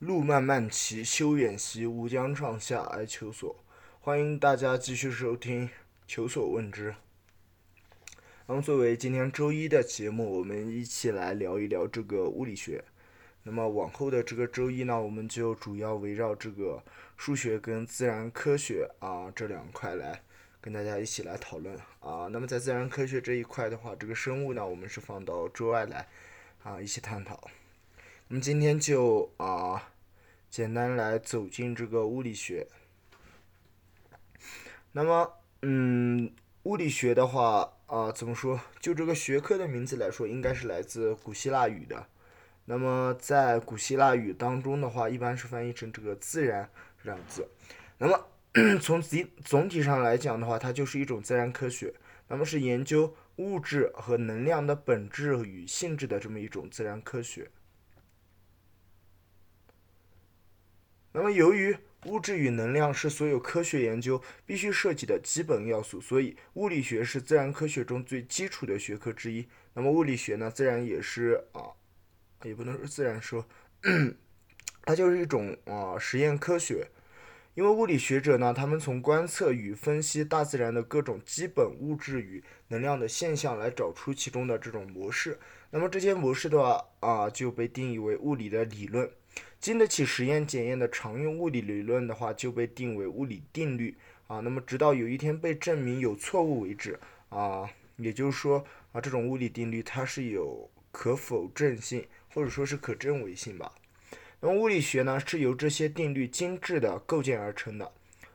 路漫漫其修远兮，吾将上下而求索。欢迎大家继续收听《求索问之》。那么，作为今天周一的节目，我们一起来聊一聊这个物理学。那么，往后的这个周一呢，我们就主要围绕这个数学跟自然科学啊这两块来跟大家一起来讨论啊。那么，在自然科学这一块的话，这个生物呢，我们是放到周二来啊一起探讨。那么今天就啊，简单来走进这个物理学。那么，嗯，物理学的话啊，怎么说？就这个学科的名字来说，应该是来自古希腊语的。那么在古希腊语当中的话，一般是翻译成这个“自然”两个字。那么 从总总体上来讲的话，它就是一种自然科学。那么是研究物质和能量的本质与性质的这么一种自然科学。那么，由于物质与能量是所有科学研究必须涉及的基本要素，所以物理学是自然科学中最基础的学科之一。那么，物理学呢，自然也是啊，也不能说自然说，它就是一种啊实验科学。因为物理学者呢，他们从观测与分析大自然的各种基本物质与能量的现象，来找出其中的这种模式。那么这些模式的话啊，就被定义为物理的理论。经得起实验检验的常用物理理论的话，就被定为物理定律啊。那么直到有一天被证明有错误为止啊。也就是说啊，这种物理定律它是有可否证性，或者说是可证伪性吧。那么物理学呢，是由这些定律精致的构建而成的。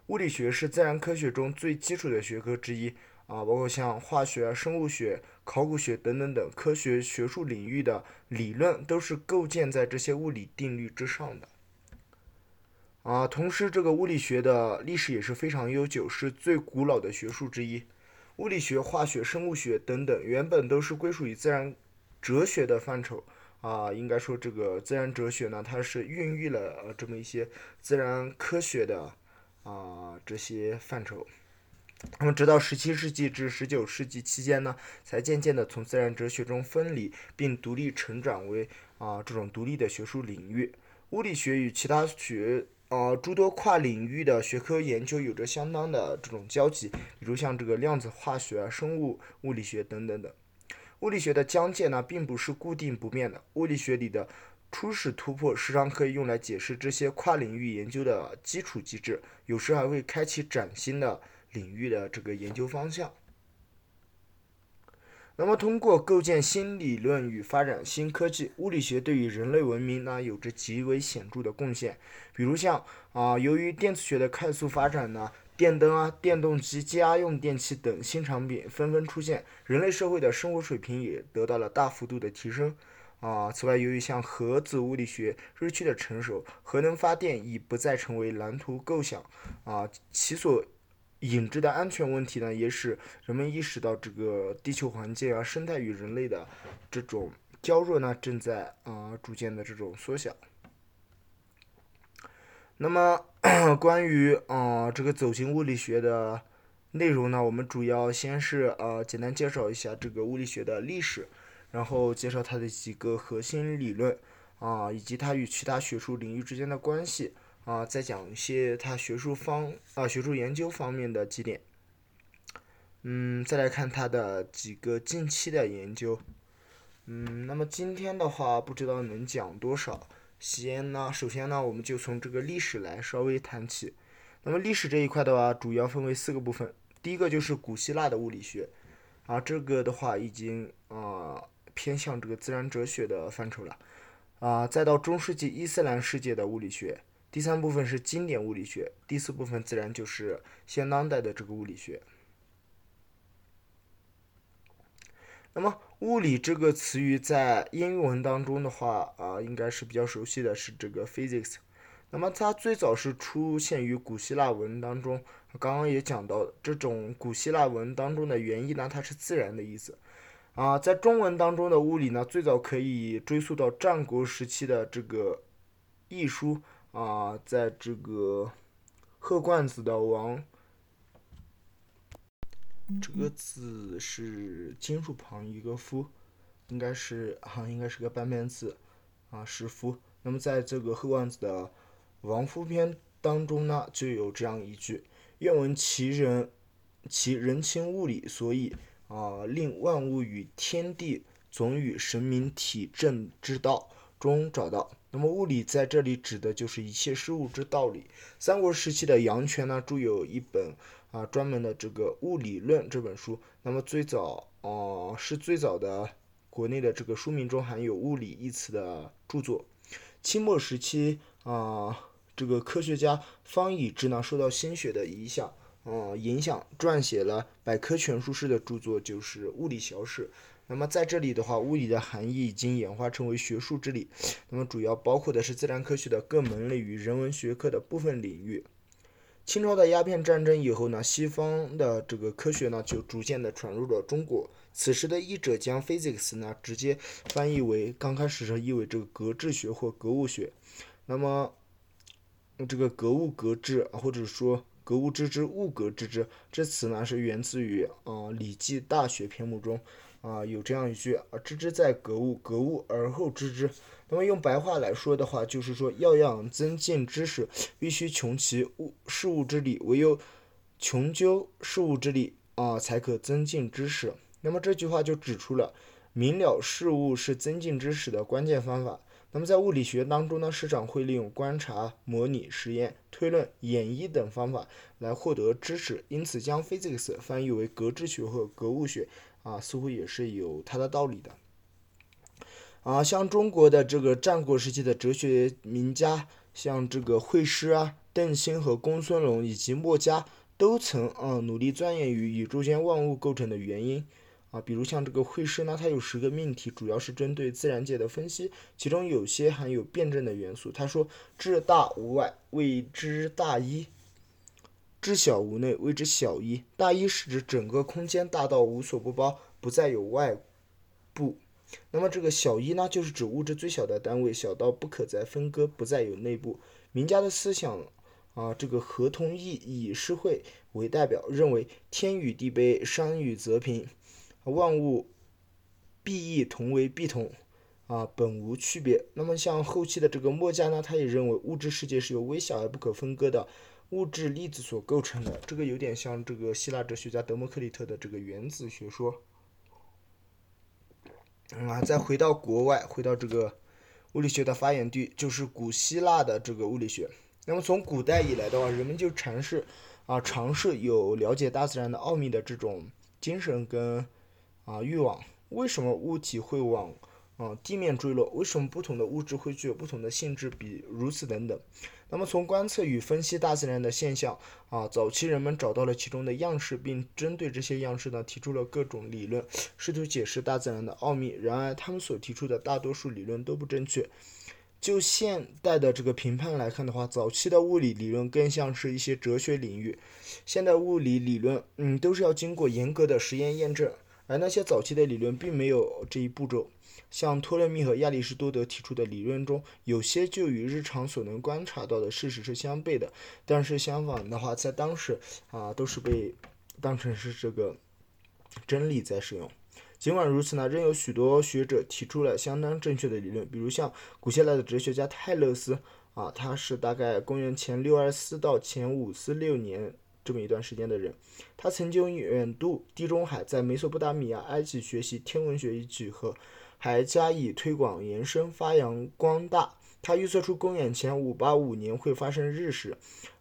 物理学是自然科学中最基础的学科之一啊，包括像化学、生物学。考古学等等等科学学术领域的理论都是构建在这些物理定律之上的。啊，同时这个物理学的历史也是非常悠久，是最古老的学术之一。物理学、化学、生物学等等原本都是归属于自然哲学的范畴。啊，应该说这个自然哲学呢，它是孕育了这么一些自然科学的啊这些范畴。那么，直到十七世纪至十九世纪期间呢，才渐渐的从自然哲学中分离，并独立成长为啊这种独立的学术领域。物理学与其他学啊诸多跨领域的学科研究有着相当的这种交集，比如像这个量子化学、生物物理学等等等。物理学的疆界呢，并不是固定不变的。物理学里的初始突破，时常可以用来解释这些跨领域研究的基础机制，有时还会开启崭新的。领域的这个研究方向。那么，通过构建新理论与发展新科技，物理学对于人类文明呢有着极为显著的贡献。比如像啊，由于电磁学的快速发展呢，电灯啊、电动机、家用电器等新产品纷纷出现，人类社会的生活水平也得到了大幅度的提升。啊，此外，由于像核子物理学日趋的成熟，核能发电已不再成为蓝图构想啊，其所。引致的安全问题呢，也使人们意识到这个地球环境啊、生态与人类的这种交弱呢，正在啊逐渐的这种缩小。那么，关于啊这个走进物理学的内容呢，我们主要先是呃简单介绍一下这个物理学的历史，然后介绍它的几个核心理论啊，以及它与其他学术领域之间的关系。啊，再讲一些他学术方啊，学术研究方面的几点。嗯，再来看他的几个近期的研究。嗯，那么今天的话，不知道能讲多少。先呢，首先呢，我们就从这个历史来稍微谈起。那么历史这一块的话，主要分为四个部分。第一个就是古希腊的物理学，啊，这个的话已经啊偏向这个自然哲学的范畴了。啊，再到中世纪伊斯兰世界的物理学。第三部分是经典物理学，第四部分自然就是现当代的这个物理学。那么“物理”这个词语在英文当中的话啊，应该是比较熟悉的是这个 physics。那么它最早是出现于古希腊文当中，刚刚也讲到，这种古希腊文当中的原意呢，它是自然的意思。啊，在中文当中的物理呢，最早可以追溯到战国时期的这个易书。啊，在这个鹤冠子的王，这个字是金属旁一个夫，应该是啊，应该是个半边字啊，是夫。那么在这个《鹤冠子》的王夫篇当中呢，就有这样一句：“愿闻其人，其人情物理，所以啊，令万物与天地总与神明体正之道中找到。”那么物理在这里指的就是一切事物之道理。三国时期的杨权呢，著有一本啊专门的这个《物理论》这本书。那么最早哦，是最早的国内的这个书名中含有“物理”一词的著作。清末时期啊，这个科学家方以智呢，受到心学的影响，嗯，影响撰写了百科全书式的著作，就是《物理小史》。那么在这里的话，物理的含义已经演化成为学术之理。那么主要包括的是自然科学的各门类与人文学科的部分领域。清朝的鸦片战争以后呢，西方的这个科学呢就逐渐的传入了中国。此时的译者将 physics 呢直接翻译为刚开始是译为这个格致学或格物学。那么这个格物格致，或者说格物致知物格致知这词呢是源自于啊《礼记大学》篇目中。啊，有这样一句啊，知之在格物，格物而后知之。那么用白话来说的话，就是说要想增进知识，必须穷其物事物之理，唯有穷究事物之理啊，才可增进知识。那么这句话就指出了明了事物是增进知识的关键方法。那么在物理学当中呢，师长会利用观察、模拟、实验、推论、演绎等方法来获得知识，因此将 physics 翻译为格致学或格物学。啊，似乎也是有它的道理的。啊，像中国的这个战国时期的哲学名家，像这个惠施啊、邓辛和公孙龙以及墨家，都曾啊努力钻研于宇宙间万物构成的原因。啊，比如像这个惠施呢，他有十个命题，主要是针对自然界的分析，其中有些含有辩证的元素。他说：“至大无外，谓之大一。”知小无内，谓之小一。大一是指整个空间大到无所不包，不再有外部。那么这个小一呢，就是指物质最小的单位，小到不可再分割，不再有内部。名家的思想啊，这个合同义以诗会为代表，认为天与地卑，山与泽平，万物必异同为必同，啊，本无区别。那么像后期的这个墨家呢，他也认为物质世界是由微小而不可分割的。物质粒子所构成的，这个有点像这个希腊哲学家德谟克利特的这个原子学说。啊，再回到国外，回到这个物理学的发源地，就是古希腊的这个物理学。那么从古代以来的话，人们就尝试啊，尝试有了解大自然的奥秘的这种精神跟啊欲望。为什么物体会往啊地面坠落？为什么不同的物质会具有不同的性质？比如此等等。那么，从观测与分析大自然的现象啊，早期人们找到了其中的样式，并针对这些样式呢，提出了各种理论，试图解释大自然的奥秘。然而，他们所提出的大多数理论都不正确。就现代的这个评判来看的话，早期的物理理论更像是一些哲学领域。现代物理理论，嗯，都是要经过严格的实验验证，而那些早期的理论并没有这一步骤。像托勒密和亚里士多德提出的理论中，有些就与日常所能观察到的事实是相悖的。但是相反的话，在当时啊，都是被当成是这个真理在使用。尽管如此呢，仍有许多学者提出了相当正确的理论。比如像古希腊的哲学家泰勒斯啊，他是大概公元前六二四到前五四六年这么一段时间的人。他曾经远渡地中海，在美索不达米亚、埃及学习天文学与几何。还加以推广、延伸、发扬光大。他预测出公元前五八五年会发生日食，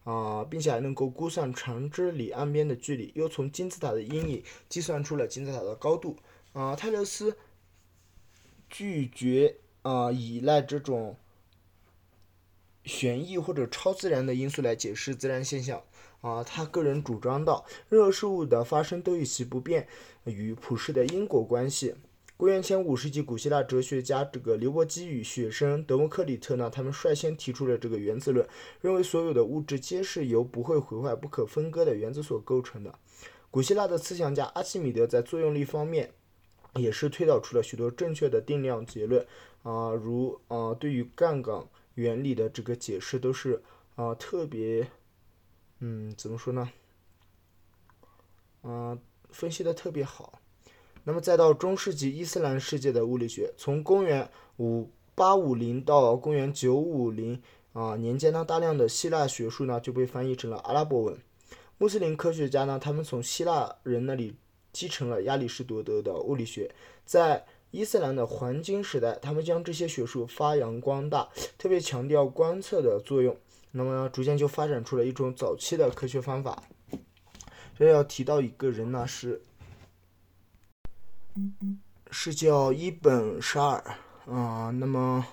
啊，并且还能够估算长之里岸边的距离，又从金字塔的阴影计算出了金字塔的高度。啊，泰勒斯拒绝啊依赖这种玄异或者超自然的因素来解释自然现象。啊，他个人主张到，任何事物的发生都与其不变与普世的因果关系。公元前五世纪，古希腊哲学家这个刘伯基与学生德谟克里特呢，他们率先提出了这个原子论，认为所有的物质皆是由不会毁坏、不可分割的原子所构成的。古希腊的思想家阿基米德在作用力方面也是推导出了许多正确的定量结论啊，如啊对于杠杆原理的这个解释都是啊特别，嗯，怎么说呢？啊，分析的特别好。那么再到中世纪伊斯兰世界的物理学，从公元五八五零到公元九五零啊年间呢，大量的希腊学术呢就被翻译成了阿拉伯文。穆斯林科学家呢，他们从希腊人那里继承了亚里士多德的物理学，在伊斯兰的黄金时代，他们将这些学术发扬光大，特别强调观测的作用。那么逐渐就发展出了一种早期的科学方法。这要提到一个人呢，是是叫伊本沙尔啊。那么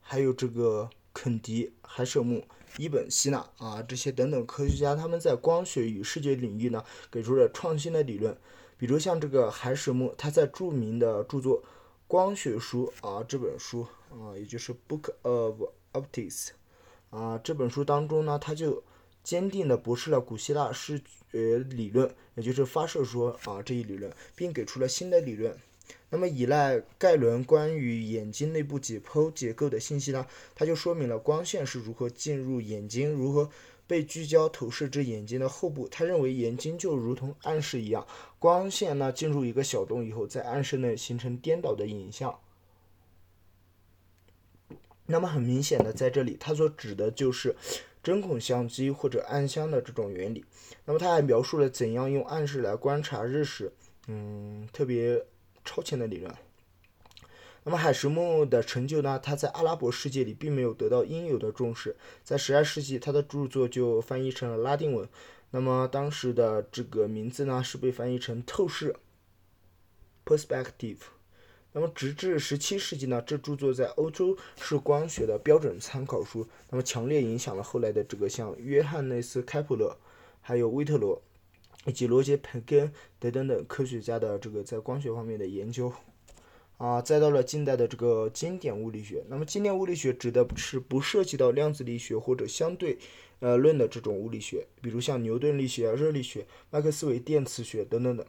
还有这个肯迪海舍姆。伊本希纳啊，这些等等科学家，他们在光学与视觉领域呢，给出了创新的理论。比如像这个海史木，他在著名的著作《光学书》啊这本书啊，也就是《Book of Optics》啊这本书当中呢，他就坚定的驳斥了古希腊视觉理论，也就是发射说啊这一理论，并给出了新的理论。那么，依赖盖伦关于眼睛内部解剖结构的信息呢？它就说明了光线是如何进入眼睛，如何被聚焦投射至眼睛的后部。他认为眼睛就如同暗室一样，光线呢进入一个小洞以后，在暗室内形成颠倒的影像。那么很明显的，在这里他所指的就是针孔相机或者暗箱的这种原理。那么他还描述了怎样用暗室来观察日食，嗯，特别。超前的理论。那么海什木的成就呢？他在阿拉伯世界里并没有得到应有的重视。在十二世纪，他的著作就翻译成了拉丁文。那么当时的这个名字呢，是被翻译成透视 （perspective）。那么直至十七世纪呢，这著作在欧洲是光学的标准参考书。那么强烈影响了后来的这个像约翰内斯·开普勒，还有威特罗。以及罗杰·培根等等等科学家的这个在光学方面的研究，啊，再到了近代的这个经典物理学。那么经典物理学指的是不涉及到量子力学或者相对呃论的这种物理学，比如像牛顿力学、热力学、麦克斯韦电磁学等等等。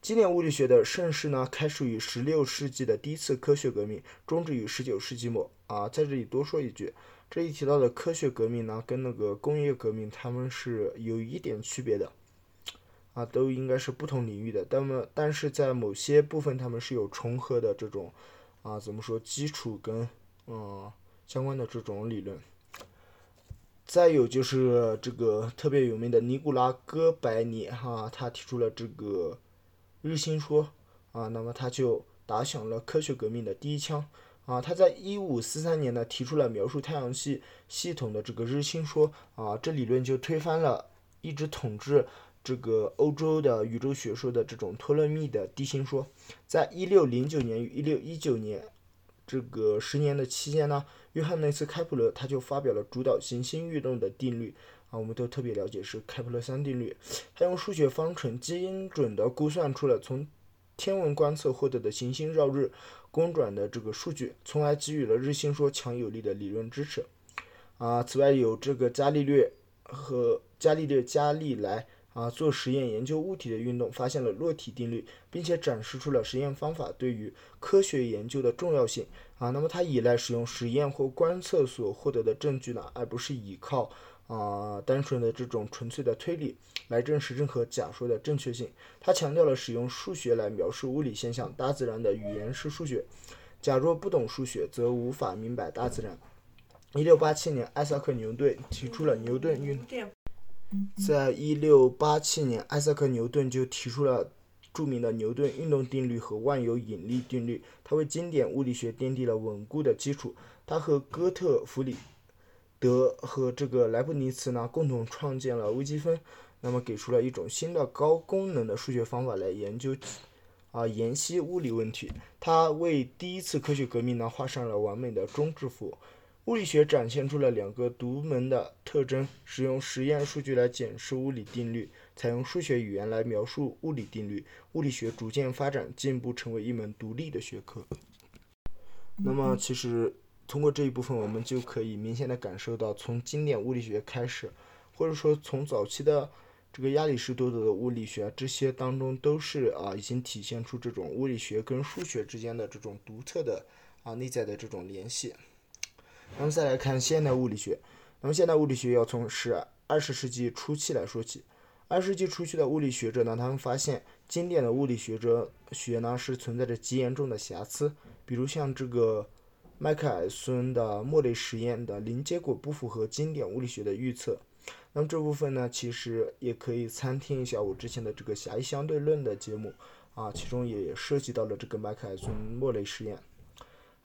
经典物理学的盛世呢，开始于十六世纪的第一次科学革命，终止于十九世纪末。啊，在这里多说一句，这一提到的科学革命呢，跟那个工业革命他们是有一点区别的。啊，都应该是不同领域的，那么但是在某些部分他们是有重合的这种，啊，怎么说基础跟嗯相关的这种理论。再有就是这个特别有名的尼古拉哥白尼哈，他提出了这个日心说啊，那么他就打响了科学革命的第一枪啊，他在一五四三年呢提出了描述太阳系系统的这个日心说啊，这理论就推翻了一直统治。这个欧洲的宇宙学说的这种托勒密的地心说，在一六零九年与一六一九年这个十年的期间呢，约翰内斯开普勒他就发表了主导行星运动的定律啊，我们都特别了解是开普勒三定律。他用数学方程精准的估算出了从天文观测获得的行星绕日公转的这个数据，从而给予了日心说强有力的理论支持啊。此外，有这个伽利略和伽利略伽利来。啊，做实验研究物体的运动，发现了落体定律，并且展示出了实验方法对于科学研究的重要性。啊，那么他依赖使用实验或观测所获得的证据呢，而不是依靠啊单纯的这种纯粹的推理来证实任何假说的正确性。他强调了使用数学来描述物理现象，大自然的语言是数学。假若不懂数学，则无法明白大自然。一六八七年，艾萨克·牛顿提出了牛顿运。在一六八七年，艾萨克·牛顿就提出了著名的牛顿运动定律和万有引力定律，他为经典物理学奠定了稳固的基础。他和哥特弗里德和这个莱布尼茨呢，共同创建了微积分，那么给出了一种新的高功能的数学方法来研究啊研析物理问题。他为第一次科学革命呢画上了完美的终止符。物理学展现出了两个独门的特征：使用实验数据来检视物理定律，采用数学语言来描述物理定律。物理学逐渐发展进步，成为一门独立的学科。那么，其实通过这一部分，我们就可以明显的感受到，从经典物理学开始，或者说从早期的这个亚里士多德的物理学，这些当中都是啊，已经体现出这种物理学跟数学之间的这种独特的啊内在的这种联系。那么再来看现代物理学，那么现代物理学要从十二十世纪初期来说起。二十世纪初期的物理学者呢，他们发现经典的物理学者学呢是存在着极严重的瑕疵，比如像这个麦克尔孙的莫雷实验的零结果不符合经典物理学的预测。那么这部分呢，其实也可以参听一下我之前的这个狭义相对论的节目啊，其中也涉及到了这个麦克尔孙莫雷实验。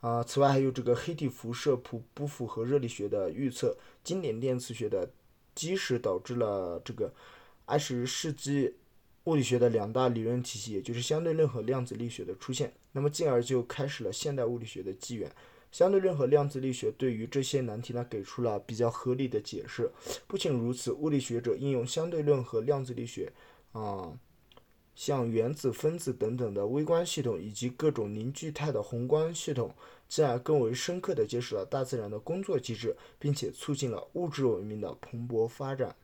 啊，此外还有这个黑体辐射不不符合热力学的预测，经典电磁学的基石导致了这个二十世纪物理学的两大理论体系，也就是相对论和量子力学的出现，那么进而就开始了现代物理学的纪元。相对论和量子力学对于这些难题呢，给出了比较合理的解释。不仅如此，物理学者应用相对论和量子力学，啊。像原子、分子等等的微观系统，以及各种凝聚态的宏观系统，进而更为深刻地揭示了大自然的工作机制，并且促进了物质文明的蓬勃发展。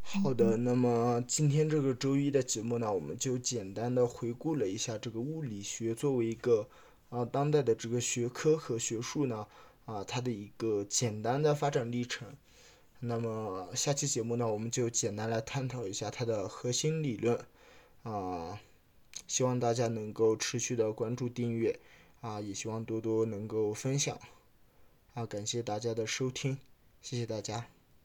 好的，那么今天这个周一的节目呢，我们就简单的回顾了一下这个物理学作为一个啊当代的这个学科和学术呢啊它的一个简单的发展历程。那么下期节目呢，我们就简单来探讨一下它的核心理论，啊，希望大家能够持续的关注订阅，啊，也希望多多能够分享，啊，感谢大家的收听，谢谢大家。